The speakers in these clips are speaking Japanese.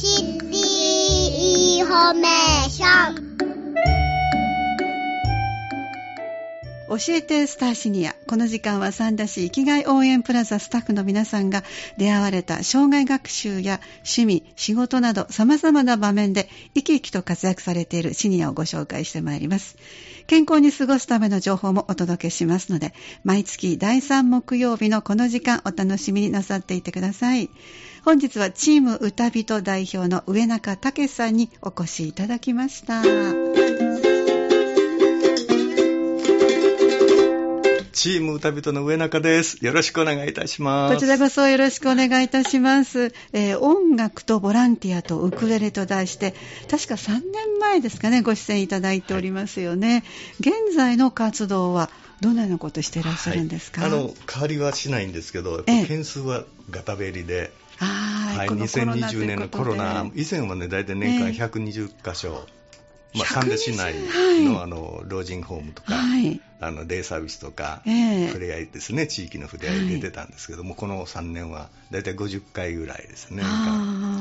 City Information教えてスターシニア。この時間は三田市生きがい応援プラザスタッフの皆さんが出会われた生涯学習や趣味、仕事など様々な場面で生き生きと活躍されているシニアをご紹介してまいります。健康に過ごすための情報もお届けしますので、毎月第3木曜日のこの時間お楽しみになさっていてください。本日はチーム歌人代表の上中武さんにお越しいただきました。チーム歌人の上中です。よろしくお願いいたします。こちらこそよろしくお願いいたします。えー音楽とボランティアとウクレレと題して、確か3年前ですかね、ご出演いただいておりますよね。現在の活動はどのようなことしていらっしゃるんですか、はいあの変わりはしないんですけど、件数はガタベリで、はい、はいこのコロナとい2020年のコロナ、以前はね、大体年間ええ120箇所、まあ、120三田市内の,、はいあの老人ホームとか、はい。あのデイサービスとか、ええ触れ合いですね、地域の触れ合いで出てたんですけども、この3年は大体50回ぐらいですね、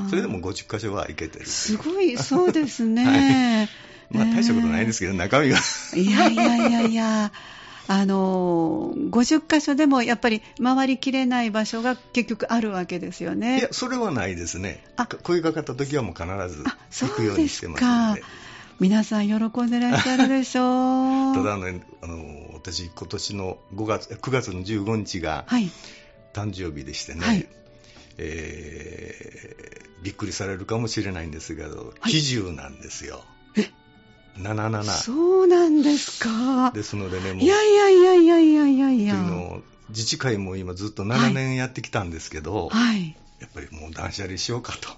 それでも50箇所は行けてるすごい、そうですね。まあ、大したことないんですけど、中身は。いやいやいやいや、あのー、50箇所でもやっぱり回りきれない場所が結局あるわけですよね。いや、それはないですね。あか声がかかった時はもう必ず行くようにしてますのかで。。皆さん喜んでらっしゃるでしょう。ただね、あの私、今年の5月9月の15日がはい。誕生日でしてね、はいえーびっくりされるかもしれないんですけど、はい喜寿なんですよ。え？77。そうなんですか。ですのでね、もう、いやいやいやいやいやいやいといや。うのを自治会も今ずっと7年やってきたんですけど、はい。やっぱりもう断捨離しようかと、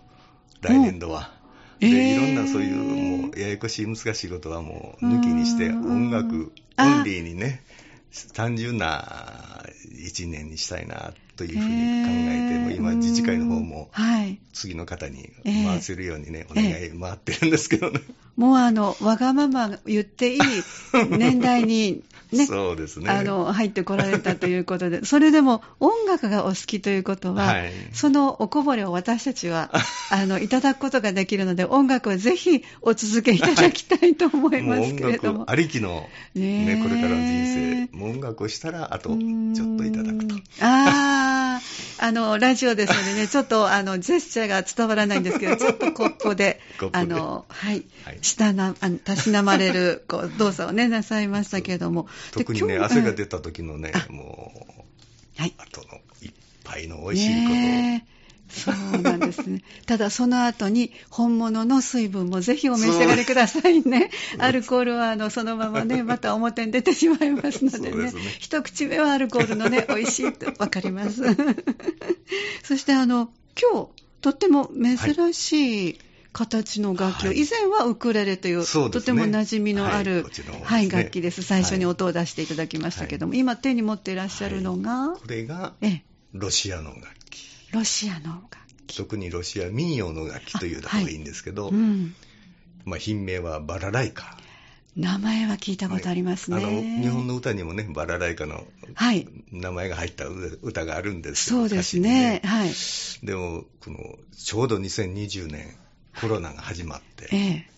来年度は。で、えー。いろんなそういうもうややこしい難しいことはもう抜きにして、うん。音楽あ。オンリーにね、単純な一年にしたいなというふうに考えて、もう今自治会の方もはい。次の方にえー回せるようにね、お願い回ってるんですけどね。もうあの、わがまま言っていい 年代にね、そうですね。あの、入ってこられたということで、それでも音楽がお好きということは、はいそのおこぼれを私たちは、あの、いただくことができるので、音楽をぜひお続けいただきたいと思いますけれども。楽ありきの、ねえね、これからの人生、もう音楽をしたら、あとちょっといただくと。ああ、あの、ラジオですのでね、ちょっと、あの、ジェスチャーが伝わらないんですけど、ちょっとコップで。あの、はい。はい、したな、あのたしなまれる、こう、動作をね、なさいましたけれども。で特にね、汗が出た時のね、もう、はい。後の一杯の美味しいことそうなんですね。ただその後に本物の水分もぜひお召し上がりくださいね。アルコールはあのそのままね、また表に出てしまいますのでね。ですね一口目はアルコールのね、美味しいってわかります。そしてあの、今日、とっても珍しい形の楽器を、はい以前はウクレレという、とても馴染みのある、はい楽器です。最初にはい音を出していただきましたけども、今手に持っていらっしゃるのが、これがええ、ロシアの楽器。ロシアの楽器。特にロシア民謡の楽器という方がいいんですけど、うん。まあ、品名はバラライカ。名前は聞いたことありますね。あの日本の歌にもね、バラライカのはい。名前が入った歌があるんですよそうですね。歌詞にはい。でもこの、ちょうど2020年、コロナが始まって、ええ。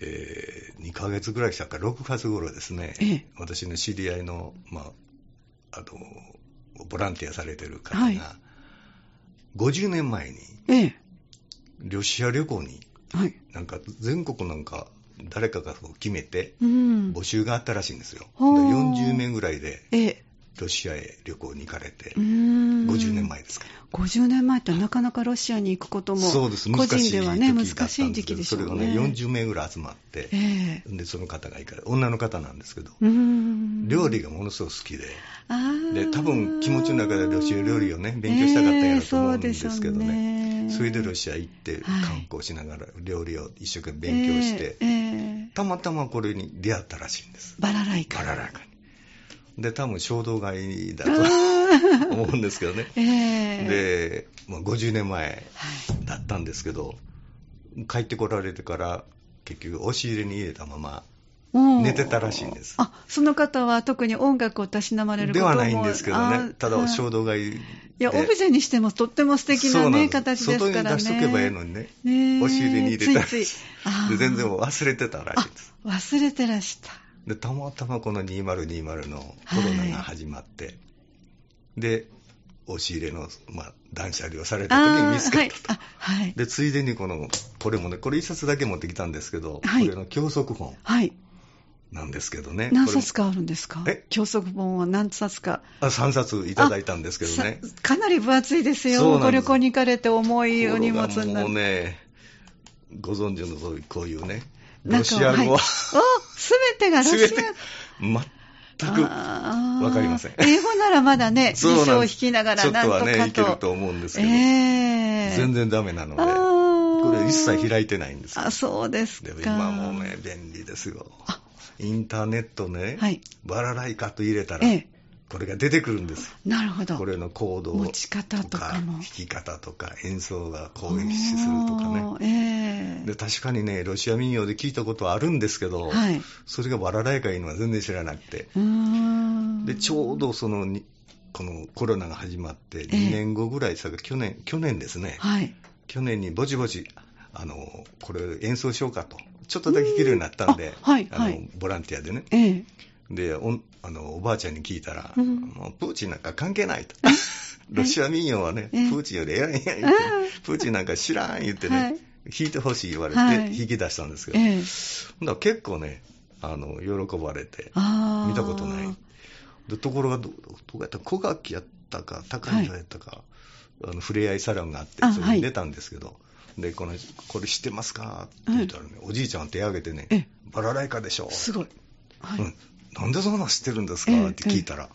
えー2ヶ月ぐらいしたか、6月頃ですね、ええ私の知り合いの,、まあ、あのボランティアされてる方が、はい50年前にええ。ロシア旅行に、はい。なんか全国なんか誰かが決めて、うん。募集があったらしいんですよ。ほう40名ぐらいでええ。ロシアへ旅行に行かれてう、ん。50年。前ですか？ら。50年前ってなかなかロシアに行くことも、そうです、個人ではね、難しい時期でしょうね。それがね、40名ぐらい集まって、ええ。で、その方が行かれ女の方なんですけど、うん。料理がものすごく好きで、で、多分気持ちの中でロシア料理をね、勉強したかったんやろと思うんですけどええそうでしょうね。ねそれでロシア行ってはい観光しながら料理を一生懸命勉強して、ええええたまたまこれに出会ったらしいんです。バラライカ。バララカに。で、多分衝動買いだと思うんですけどね。ええで、まあ、50年前はい。だったんですけど、帰ってこられてから、結局押し入れに入れたまま、うん寝てたらしいんです。あ、その方は特に音楽をたしなまれることもではないんですけどあね、ただはい衝動買いで。いや、オブジェにしてもとっても素敵なね、な形ですからね。外に出しとけばええのにね。ねえ押し入れに入れたらついついあーで全然忘れてたらしいです。あ、忘れてらした。で、たまたまこの2020のコロナが始まって、で、押し入れの、まあ、断捨離をされた時に見つあーはいけたと。。あ、はい。で、ついでにこの、これもね、これ一冊だけ持ってきたんですけど、はいこれの教則本はい。なんですけどね。何冊かあるんですか？え？教則本は何冊か。あ3冊いただいたんですけどね。さかなり分厚いですよ。ご旅行に行かれて重いお荷物になところがもうる。ね、ご存知の通り、こういうね、ロシア語は、はい。おすべてがロシア。全て全くわかりません。英語ならまだね、辞書を引きながらちょっとはね、なんとかいけると。と思うんですけど、ええ。全然ダメなので、これ一切開いてないんですよ。あ、そうですか。でも今もうね、便利ですよ。インターネットね、はい。バラライカと入れたら、ええこれが出てくるんです。なるほど。これのコード持ち方とかも弾き方とか、演奏が攻撃するとかね。ええで確かにね、ロシア民謡で聞いたことはあるんですけど、はい。それがバラライカいうのは全然知らなくて、でちょうどそのにこのコロナが始まって、え2年後ぐらいさ、去年去年ですね、はい。去年にぼちぼち、あのこれ演奏しようかと、ちょっとだけ弾けるようになったんで、うんあはいあのはいボランティアでね。ええでおあのおばあちゃんに聞いたら、うん。もうプーチンなんか関係ないと。ロシア民謡はね、え？えプーチンより偉いんや言って、プーチンなんか知らん言ってね、はい。弾いてほしい言われて、はい。弾き出したんですけど、ええ。ほんだら結構ね、あの喜ばれて、見たことない。でところがど、どこやった小垣やったか、高井やったか、あの触れ合いサロンがあってあ、それに出たんですけど、でこのこれ知ってますか？って言ったらね、おじいちゃん手挙げてねええ、バラライカでしょ。すごい。はい。うん、なんでそんなん知ってるんですか、ええって聞いたら、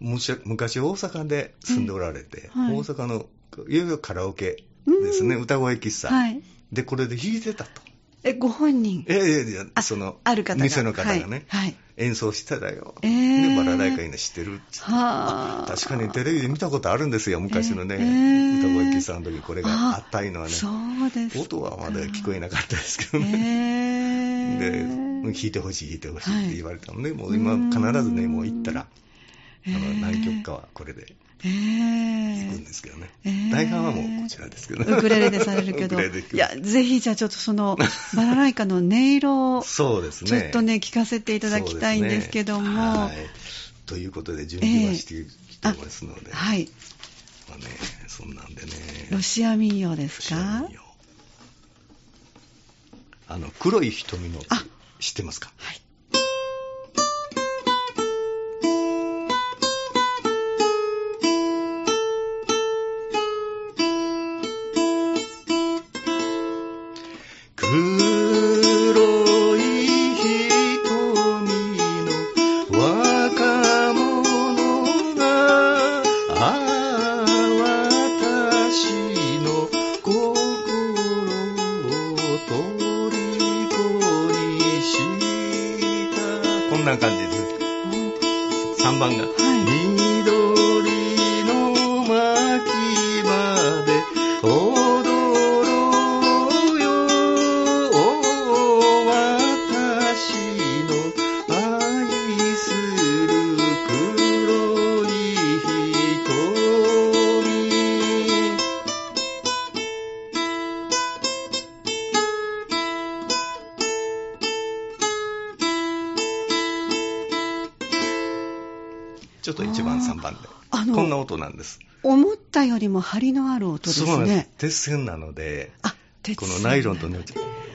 むし昔大阪で住んでおられて、えはい。大阪のいわゆるカラオケですね、うん。歌声喫茶、はい。でこれで弾いてたと。え、ご本人？ええいやあそのある方が。店の方がね、はい。はい。演奏してたよ、ええでバラライカいの知ってるって言って。はあ。確かにテレビで見たことあるんですよ、昔のね、ええ歌声喫茶の時これがあったいのはね、そうですか。音はまだ聞こえなかったですけどね。えで、ー弾いてほしい、弾いてほしいはいって言われたので、もう今、必ずね、もう行ったら、あの何曲かはこれでえー弾くんですけどね、えー。大半はもうこちらですけど。ウクレレでされるけど、いや、ぜひじゃあちょっとその、バラライカの音色を、そうですね、ちょっとね、聞かせていただきたいんですけども、ね。はい。ということで、準備はしてきてますので、はい。まあね、そんなんでね、ロシア民謡ですか？あの黒い瞳のあ。知ってますか？はい。ょっと1番3番で。あのこんな音なんです。思ったよりも張りのある音ですそうです。ね。鉄線なのであ、鉄このナイロンとね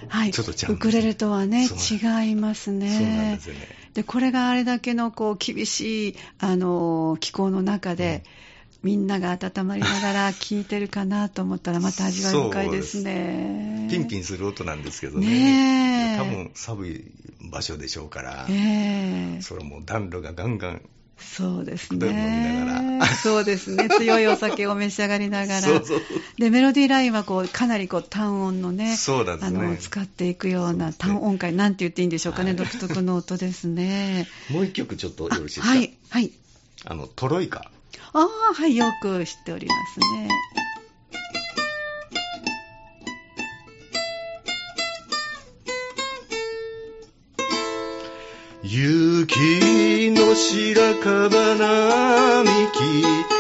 はい、ちょっとちゃうんウクレレとはね違いますね。そうなんですよね。でこれがあれだけのこう厳しいあの気候の中で、みんなが温まりながら 聴いてるかなと思ったらまた味わい深いですね。ピンピンする音なんですけどね。ねえ。多分寒い場所でしょうから、ええ。それも暖炉がガンガンそうですねそうですね。強いお酒を召し上がりながら。そうそうで、メロディーラインはこう、かなりこう、単音のね、そうなんですねあの、使っていくような単音階、なんて言っていいんでしょうかね、はい独特の音ですね。もう一曲ちょっとよあろしいですか、はい、はい。あのトロイカああ、はい、よく知っておりますね。雪の白樺並木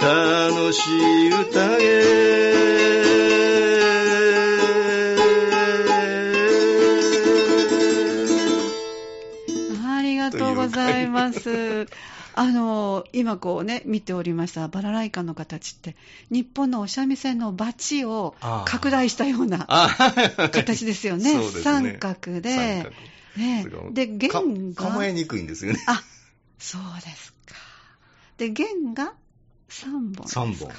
楽しい宴ありがとうございます。あの、今こうね、見ておりましたバラライカの形って、日本のお三味線のバチを拡大したようなあ形ですよね。ね三角で。三角ねで、弦が。か構えにくいんですよね。あ、そうですか。で、弦が3本ですか？3本。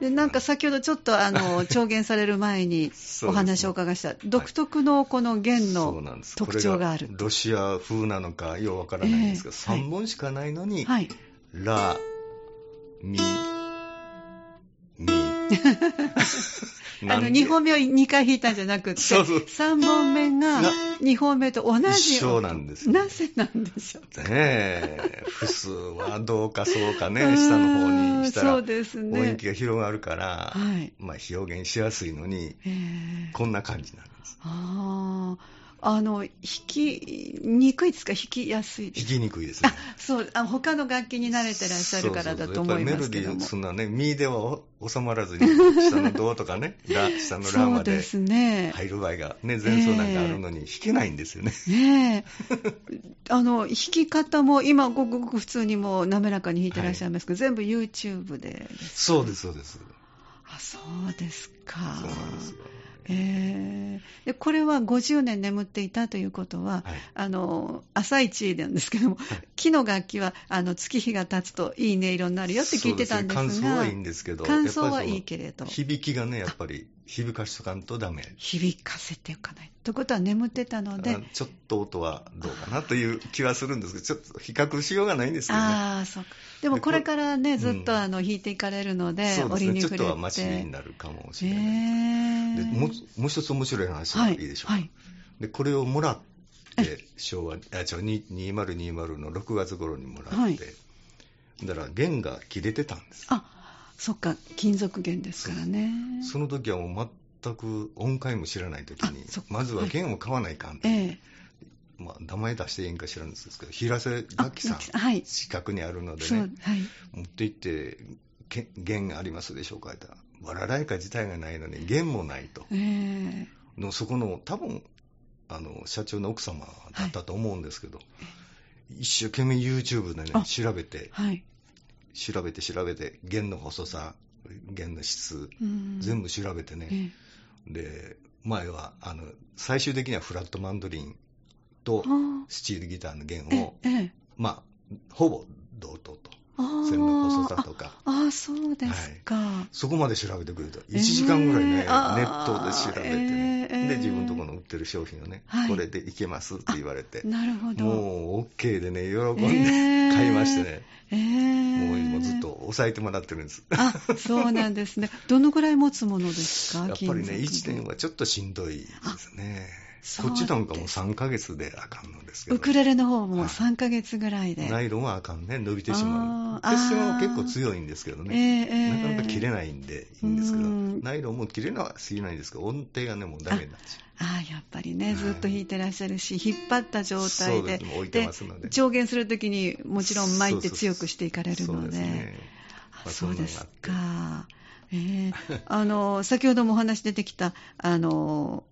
で、なんか先ほどちょっとあの、調弦される前にお話をお伺いした、独特のこの弦の特徴がある。ロシア風なのかようわからないんですけど、ええはい3本しかないのに、はい。ラ、ミ、ミ。あの、なんで？2本目を2回弾いたんじゃなくって、そうそう3本目がな2本目と同じ。一緒なんですよなぜなんでしょう。ねえ、普数はどうかそうかね、下の方にしたら、そうです音ね。域が広がるから、はい。まあ表現しやすいのに、えーこんな感じなんです。ああ、あの、弾きにくいですか？弾きやすいですか？弾きにくいですね。あ、そう、あ他の楽器に慣れてらっしゃるからだと思いますけども。そうそうそうメロディー、そんなね、ミでは収まらずに、下のドとかね、ラ、下のラまでですね。入る場合が、ね、前奏なんかあるのに弾けないんですよね。ねえ。あの、弾き方も今ごくごく普通にもう滑らかに弾いてらっしゃいますけど、全部 YouTube で。そうです、そうです。あ、そうですか。そうなんですよ。えー。でこれは50年眠っていたということは、はい。あの朝一なんですけども、木の楽器はあの月日が経つといい音色になるよって聞いてたんですが、そうね、感想はいいんですけど、感想はいいけれど。響きがね、やっぱり響かしとかんとダメ。響かせておかない。ということは眠ってたのであ、ちょっと音はどうかなという気はするんですけど、ちょっと比較しようがないんですよね。ああ、そうか。でもこれからね、ずっとあの弾いていかれるので、そうですね、ちょっ折に触れて。とはマシになるかもしえれない。でーもうもう一つ面白い話がいいでしょうか。はい。でこれをもらって、昭和、あ、違う、2020の6月頃にもらって、はいだから弦が切れてたんです。あ、そっか、金属弦ですからね。その時はもう全く音階も知らない時にまずは弦を買わないかんって、ええまあ、名前出していいんか知らんですけど、平瀬楽器さんあ、はい。近くにあるのでね、はい。持って行って、け弦ありますでしょうかって言ったら、バラライカ自体がないのに弦もないと。ええのそこの多分あの社長の奥様だったと思うんですけど、一生懸命 YouTube でねあ調べてはい。調べて調べて弦の細さ弦の質うん。全部調べてね、ええ。で前はあの最終的にはフラットマンドリンとあスチールギターの弦えをええ。まあほぼ同等と線の細さとか。ああ、そうですか。そこまで調べてくれた1時間ぐらいね、えー。ネットで調べてね、えー。で自分のところの売ってる商品をね、はい。これでいけますって言われて。なるほど。もう OK でね、喜んでえー。買いましてね、ええもう今ずっと抑えてもらってるんです。あ、そうなんですね。どのぐらい持つものですか？やっぱりね、金1属年はちょっとしんどいですね。こっちなんかもう3ヶ月であかんのですけど、ウクレレの方もはい。3ヶ月ぐらいで。ナイロンはあかんね、伸びてしまう。あー。鉄線はあー結構強いんですけどえね、えええなかなか切れないんでいいんですけど、うん。ナイロンも切れなはすぎないんですけど、音程がね、もうダメになっちゃう。ああ、やっぱりね、はいずっと弾いてらっしゃるし、引っ張った状態で。です、もう置いてますので。調弦するときにもちろん巻いて強くしていかれるので。そうですか。ええあの、先ほどもお話出てきた、あの、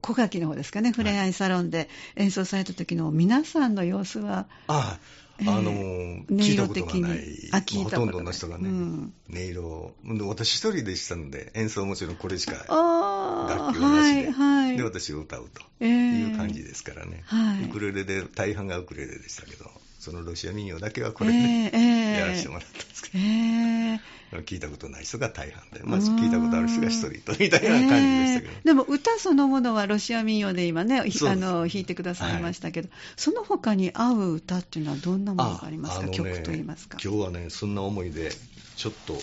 小垣の方ですかね、ふれあいサロンで演奏された時の皆さんの様子は、あええあ、あの、音色的に？あ聞いたことない。ほとんどの人がね、うん。音色を、私一人でしたので、演奏はもちろんこれしか、楽器はなしで。はい、はい。で、私が歌うとええいう感じですからね。はい。ウクレレで、大半がウクレレでしたけど、そのロシア民謡だけはこれで、ええええ。やらせてもらったんですけええ。ど、聞いたことない人が大半で、まあ、聞いたことある人が一人とみたいな感じでしたけど、ええでも歌そのものはロシア民謡で今ね、あの弾いてくださいましたけど、その他に合う歌っていうのはどんなものがありますか、ね曲といいますか。今日はね、そんな思いで、ちょっと、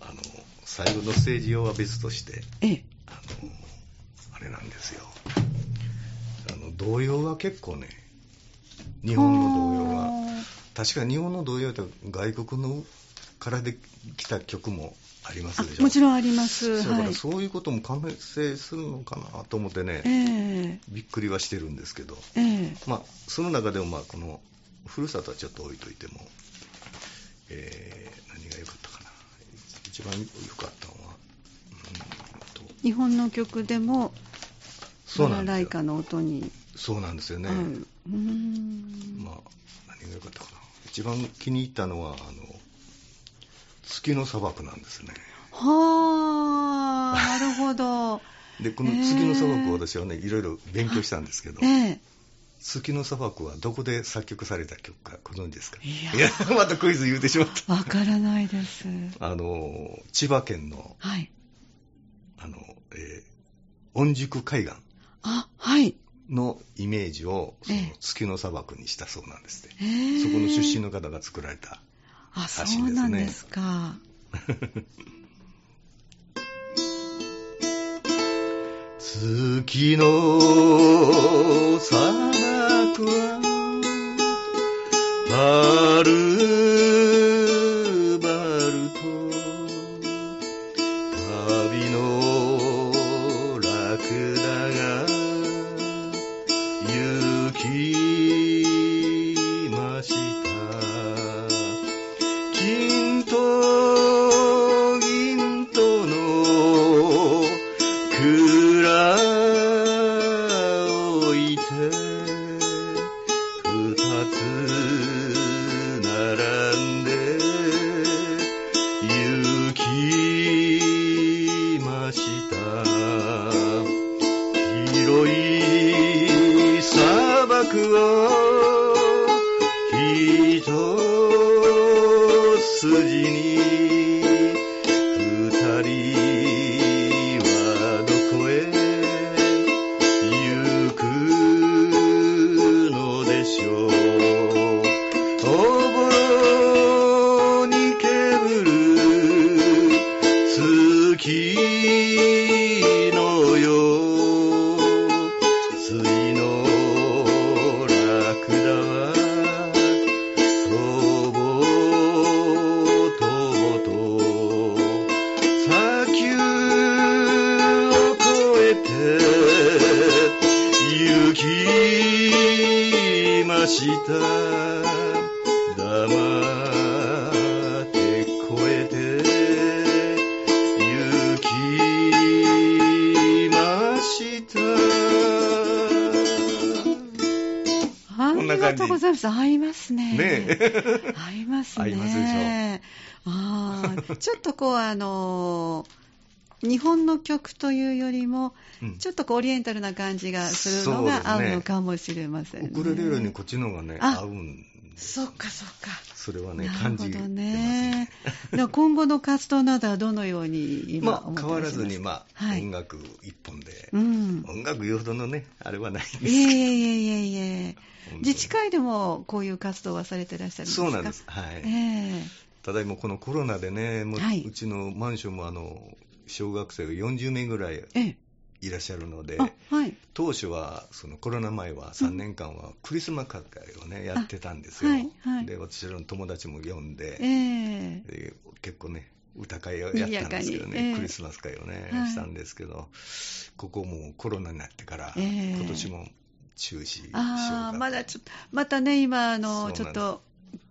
あの、最後のステージ用は別として、ええ、あの、あれなんですよ。あの、童謡が結構ね、日本の童謡が、確か日本の童謡って外国のからで来た曲もありますでしょ。あもちろんあります。だからはい。そういうことも関係するのかなと思ってね、ええびっくりはしてるんですけど、ええまあ、その中でも、まあ、この、ふるさとはちょっと置いといても、えー何が良かったかな。一番良かったのは、うーんと日本の曲でも、そうなんですよライカの音にそうなんですよね。合う。うーんまあ、何が良かったかな。一番気に入ったのは、あの、月の砂漠なんですね。はあ、なるほど。で、この月の砂漠を私はね、いろいろ勉強したんですけど、ええ月の砂漠はどこで作曲された曲かご存知ですか？いや またクイズ言うてしまった。わからないです。あの、千葉県の、はい。あの、えー御宿海岸あ、はい。のイメージを、そのええ月の砂漠にしたそうなんですね。ええそこの出身の方が作られた。らしいんですねうなんですか。月の砂漠はは me. ますね。合いますでしああ、ちょっとこう、あのー日本の曲というよりも、うん。ちょっとこうオリエンタルな感じがするのが合うのかもしれませんね。ウクレレよりにこっちの方がねあ合うんそっかそっか。それはねな感じてまするほどね今後の活動などはどのように今まあ変わらずにままあ、はい。音楽一本で、うん。音楽言うほどのねあれはないんですいえいえいえいえいえ。自治会でもこういう活動はされてらっしゃるんですか？そうなんです。はい、ええ。ただいまこのコロナでねもう,、はい。うちのマンションもあの小学生が40名ぐらいええ。いらっしゃるのであ、はい。当初はそのコロナ前は3年間はクリスマス会をね、やってたんですよ、はいはい。で私らの友達も呼んで,、ええ。で結構ね歌会をやったんですけどね、ええ。クリスマス会をね、はい。したんですけどここもうコロナになってから、ええ。今年も中止しようかあまだちょっと、またね、今、あの、ちょっと、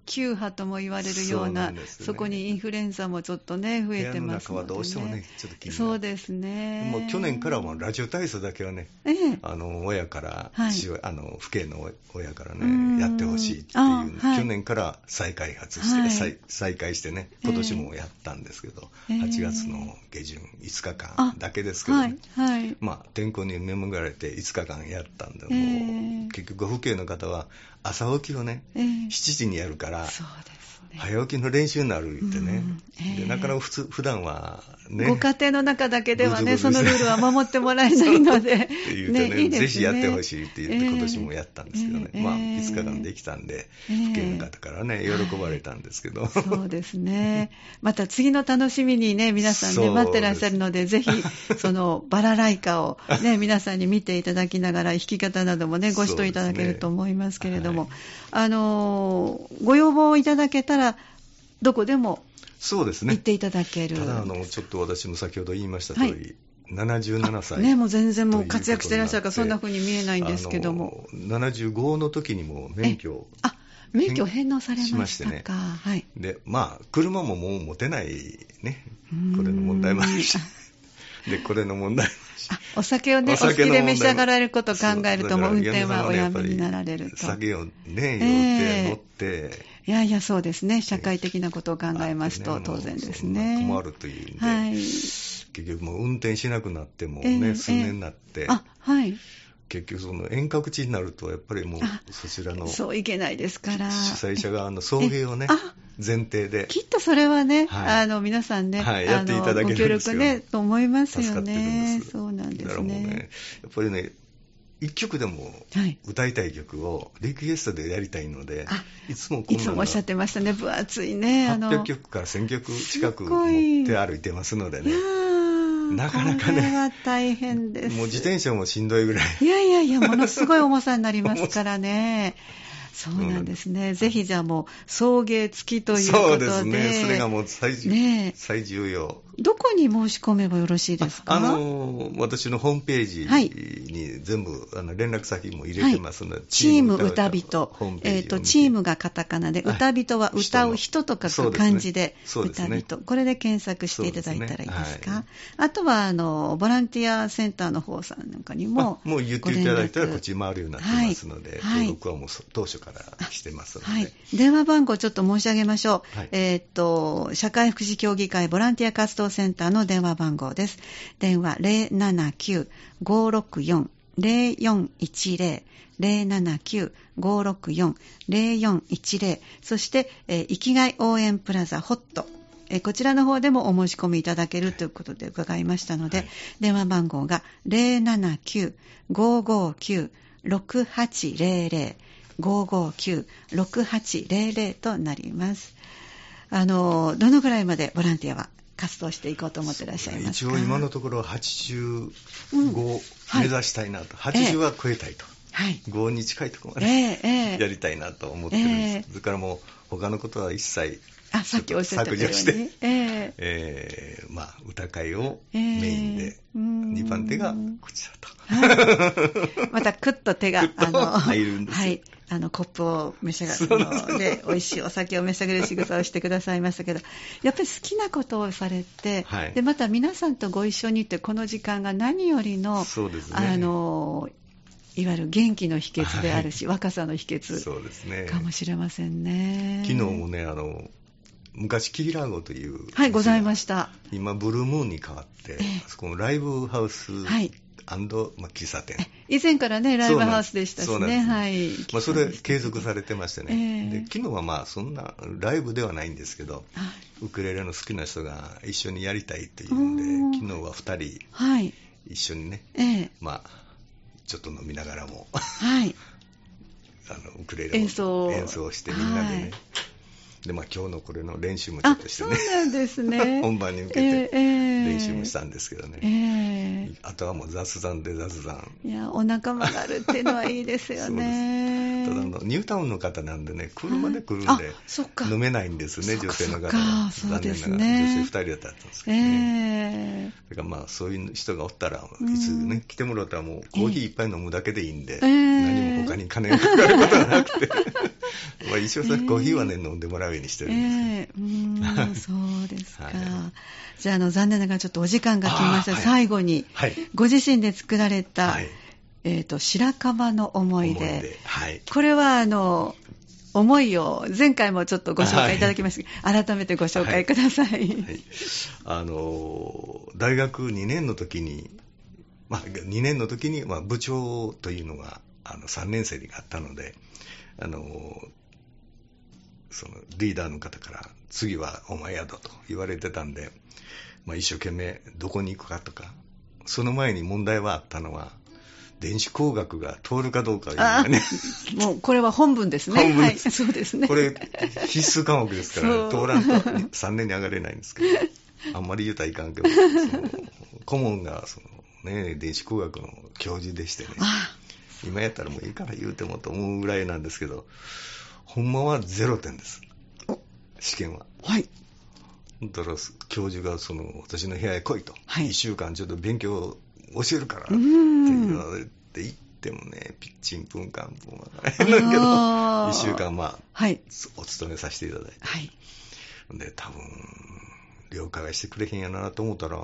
急波とも言われるようなね。そこにインフルエンザもちょっとね、増えてますので、ね。部屋の中はどうしてもねちょっと気になる。そうですね。もう去年からもラジオ体操だけはねええ。あの親から、はい。あの父兄の親からうん。ねやってほしいっていうあはい。去年から再開発して、はい。再再開してね今年もやったんですけど、ええ。8月の下旬5日あ間だけですけど、はねい、はい。まあ天候に恵まれて5日間やったんでもう、ええ結局、父兄の方は朝起きをね、ええ。7時にやるから、そうですね。早起きの練習になるってね、うん。ええ。でなかなか普通普段はね、ご家庭の中だけではね、そのルールは守ってもらえないので、って言うとねいいですぜひやってほしいって言って、ええ今年もやったんですけどね、ええまあ、5日間できたんで、ええ父兄の方からね、喜ばれたんですけど、そうですね。また次の楽しみにね、皆さんね、待ってらっしゃるので、ぜひ、そのバラライカをね、皆さんに見ていただきながら、弾き方などもね、ご指導いただけると思いますけれども、はい。あのー、ご要望いただけたら、どこでもそうですね行っ、ていただける。ただあの、ちょっと私も先ほど言いました通り、77歳。ね、もう全然もう活躍してらっしゃるから、そんな風に見えないんですけども。あの75の時にも免許をあ、免許返納されましたねはい。で、まあ、車ももう持てないねこれの問題もあるし、で、これの問題もお酒をね、おお好きで召し上がられることを考えると、もう運転はおやめになられると。酒をね、酔って、ええ乗って、いやいや、そうですね。社会的なことを考えますと、当然ですね。困るというんで、はい。結局もう運転しなくなってもええね、数年になって、あ、はい。結局その遠隔地になると、やっぱりもうあそちらの主そういけないですから。催者側の送迎をね前提できっとそれはね、はいあの皆さんね、はいあやっていただけのご協るんですよ力ね、と思いますよね。そうなんですだからもうねね。、やっぱりね、一曲でもはい。歌いたい曲をリクエストでやりたいのであ、いつもいつもおっしゃってましたね、分厚いね。あの800曲から1000曲近く持って歩いてますのでねなかなかねこれは大変です。もう自転車もしんどいぐらい。いやいやいや、ものすごい重さになりますからね。そうなんですね。ぜひじゃあもう、送迎付きということで。そうですね、それがもう最重,、ねえ最重要。どこに申し込めばよろしいですか？あの私のホームページはい。に全部、あの連絡先も入れてますので、チーム歌人えっ、と、チームがカタカナで、はい歌人は歌う人と書く漢字で、ねそうです歌人。これで検索していただいたらいいですか？すね。はい。あとは、あの、ボランティアセンターの方さんなんかにもあ、もう言っていただいたらこっち回るようになってますので、はい。登録はもうそ当初からしてますので、はい。電話番号ちょっと申し上げましょう。はい。えーっと、社会福祉協議会ボランティア活動センターの電話番号です。電話079-564-0410。079-564-0410そして、えー生きがい応援プラザホットえーこちらの方でもお申し込みいただけるということで伺いましたので、はい電話番号が079-559-6800 559-6800となります。あの、どのぐらいまでボランティアは活動していこうと思ってらっしゃいますか？一応今のところ85うんをはい目指したいなと、80は超えたいと、はい。5に近いところまで、ええええやりたいなと思ってるんです。ええそれからもう他のことは一切、あ、さっきおっしゃってたように。削除してえええーまあ、歌会をええメインで、うん2番手がこちらと。はい。また、クッと手が、クッと入るんですよはい。あの、コップを召し上がるので、美味しいお酒を召し上がる仕草をしてくださいましたけど、やっぱり好きなことをされて、はいで、また皆さんとご一緒にって、この時間が何よりの、そうですね。あの、いわゆる元気の秘訣であるし、若さの秘訣。かもしれませんね。昨日もね、あの、昔、キーラーゴという。はい、ございました。今、ブルームーンに変わって、えそこのライブハウス、はいまあ、喫茶店。以前からね、ライブハウスでしたしね。はい。まあ、それ継続されてましてね、ええ。で昨日はまあそんなライブではないんですけど、はい。ウクレレの好きな人が一緒にやりたいというんでうん、昨日は2人はい。一緒にね、ええ。まあ、ちょっと飲みながらもはい。あのウクレレを演奏。演奏してみんなでね、はいでまあ、今日のこれの練習もちょあっと、してそうね、なんですね。本番に向けてええええ練習もしたんですけどね、えあとはもう雑談で雑談。えいや、お仲間があるっていうのはいいですよね。ただあのニュータウンの方なんでね、車で来るんはいで飲めないんですね、女性の方が。残念ながら女性2人だったんですけどね。えだからまあそういう人がおったら、うんいつね、来てもらったらもうコーヒー一杯飲むだけでいいんで、ええ何も他に金がかかることがなくて、まあ一応さ、コーヒーはね、飲んでもらうようにしてえるんですけど。えそうですか。はいじゃあ、あの、残念ながらちょっとお時間が来ました。最後に、はい。ご自身で作られた、はい。えっ、と、白樺の思い出。はい。これは、あの、思いを前回もちょっとご紹介いただきましたが、改めてご紹介ください。はい、あのー大学2年の時に、まあ、2年の時に、まあ、部長というのがあの3年生にあったので、あのそのリーダーの方から、次はお前やだと言われてたんで、まあ、一生懸命どこに行くかとか、その前に問題はあったのは、電子工学が通るかどうかいうのがね、もうこれは本文ですね。本文。はい、そうですね。これ、必須科目ですから、通らんと3年に上がれないんですけど、あんまり言うたらいかんけど、顧問がその、ね、電子工学の教授でしてね、あ今やったらもういいから言うてもと思うぐらいなんですけど、ほんまは0点です。お、試験は。はい。だから教授がその私の部屋へ来いと、はい。1週間ちょっと勉強教えるからってうん言われて行ってもね、ピッチンプンカンプンわからへんねんけど、あー1週間まあ、はい。お勤めさせていただいて。はい。で、多分、了解はしてくれへんやなと思ったら、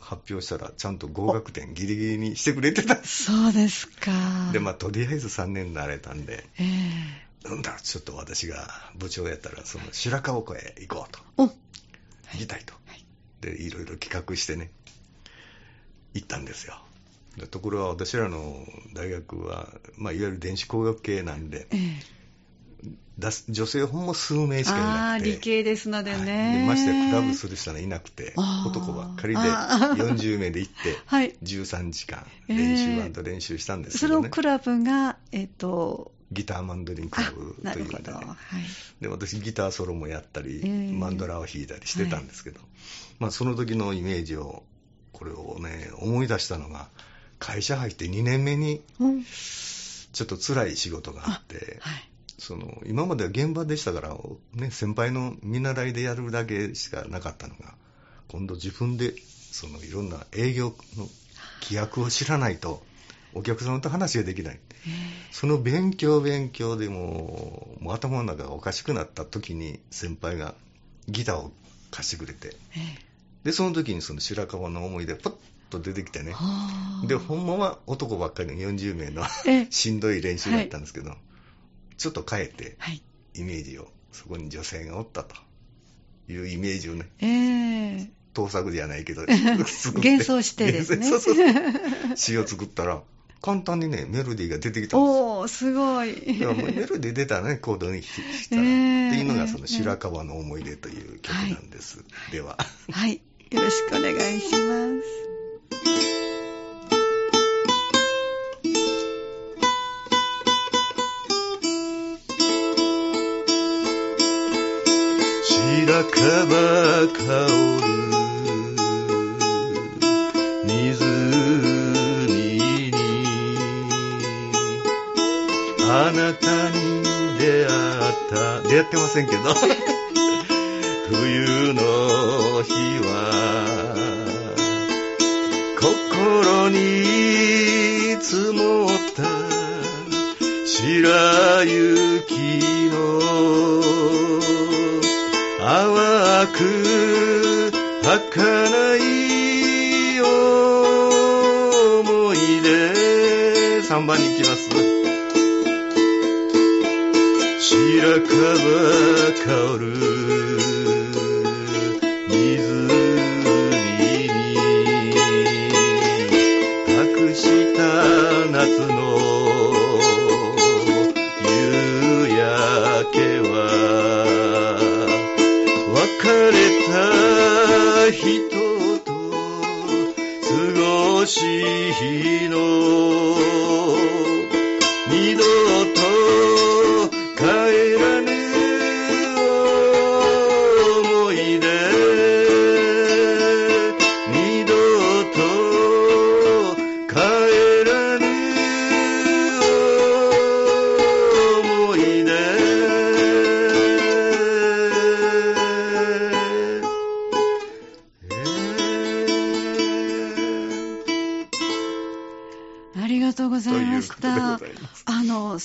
発表したら、ちゃんと合格点ギリギリにしてくれてた。そうですか。で、まあ、とりあえず3年になれたんで、えなんだ、ちょっと私が部長やったら、その白川湖へ行こうと、行きたいと。はいで、いろいろ企画してね、行ったんですよ。でところが私らの大学は、まあ、いわゆる電子工学系なんで、ええ女性ほんも数名しかいあなくて。あ理系ですのではいね。でましてやクラブする人がいなくて男ばっかりであー40名で行って、はい。13時間えー練習練習したんですけどね、そのクラブが、えっ、と、ギターマンドリンクラあブ。というのでね、はい。で私ギターソロもやったり、えーマンドラを弾いたりしてたんですけど、まあ、その時のイメージをこれをね思い出したのが会社入って2年目にうん。ちょっと辛い仕事があってはい。その今までは現場でしたから、ね、先輩の見習いでやるだけしかなかったのが今度自分でそのいろんな営業の規約を知らないとお客様と話ができない。え。その勉強勉強でもうもう頭の中がおかしくなった時に先輩がギターを貸してくれてええでその時にその白川の思い出パッと出てきてえね。はあ。でほんまは男ばっかりの40名のえ。え しんどい練習だったんですけど、ちょっと変えてはい。イメージをそこに女性がおったと。いうイメージをねええ。盗作じゃないけど 幻想してですね。そうそうそう。詩を作ったら簡単にねメロディーが出てきたんです。よおー、すごい。メロディー出たらねコードにしたら、ええ。っていうのがその白川の思い出という曲なんです、では。はい。よろしくお願いします。白樺香る湖にあなたに出会った出会ってませんけど 冬の日は心に積もった白雪の淡く儚い思い出3番に行きます。白樺香る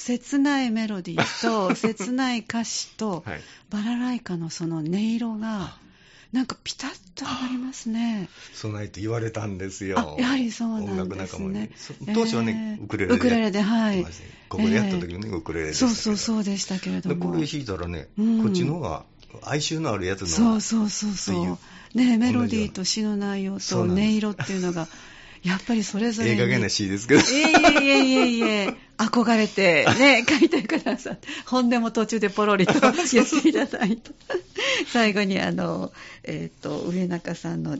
切ないメロディーと、切ない歌詞と、はいバラライカのその音色が、なんかピタッと上がりますね。備えて言われたんですよ。あやはりそうなんですね当初はね、えーウクレレで。ウクレレではいここでやった時にね、ウクレレでそう。そうそうでしたけれども。でこれ弾いたらね、うんこっちの方が哀愁のあるやつのそうそうそうそうう。ねメロディーと詩の内容と音色っていうのが、やっぱりそれぞれに。ええ加減な詩ですけど。いえいえいえいえいえ、憧れてね、書いてくださって、本音も途中でポロリと 言っていただいて、最後にあの、えっ、と、上中さんの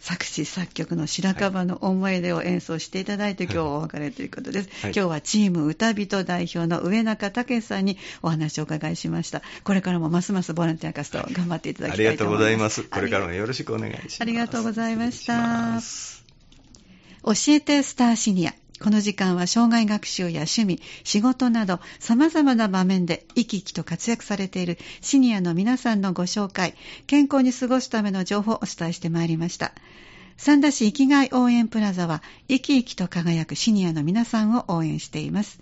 作詞作曲の白樺の思い出を演奏していただいて、今日お別れということです。はい今日はチーム歌人代表の上中武さんにお話をお伺いしました。これからもますますボランティア活動頑張っていただきありがとうたいと思いま。ございますす。これからもよろしくお願いします。ありがとうございました教えてスターシニア。この時間は障害学習や趣味、仕事など様々な場面で生き生きと活躍されているシニアの皆さんのご紹介、健康に過ごすための情報をお伝えしてまいりました。三田市生きがい応援プラザは生き生きと輝くシニアの皆さんを応援しています。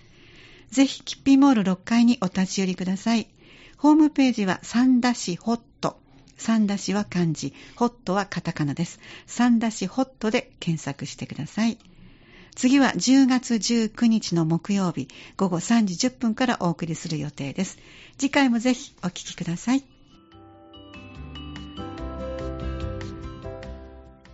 ぜひ、キッピーモール6階にお立ち寄りください。ホームページは三田市ホット。三田市は漢字、ホットはカタカナです。三田市ホットで検索してください。次は10月19日の木曜日午後3時10分からお送りする予定です。次回もぜひお聞きください。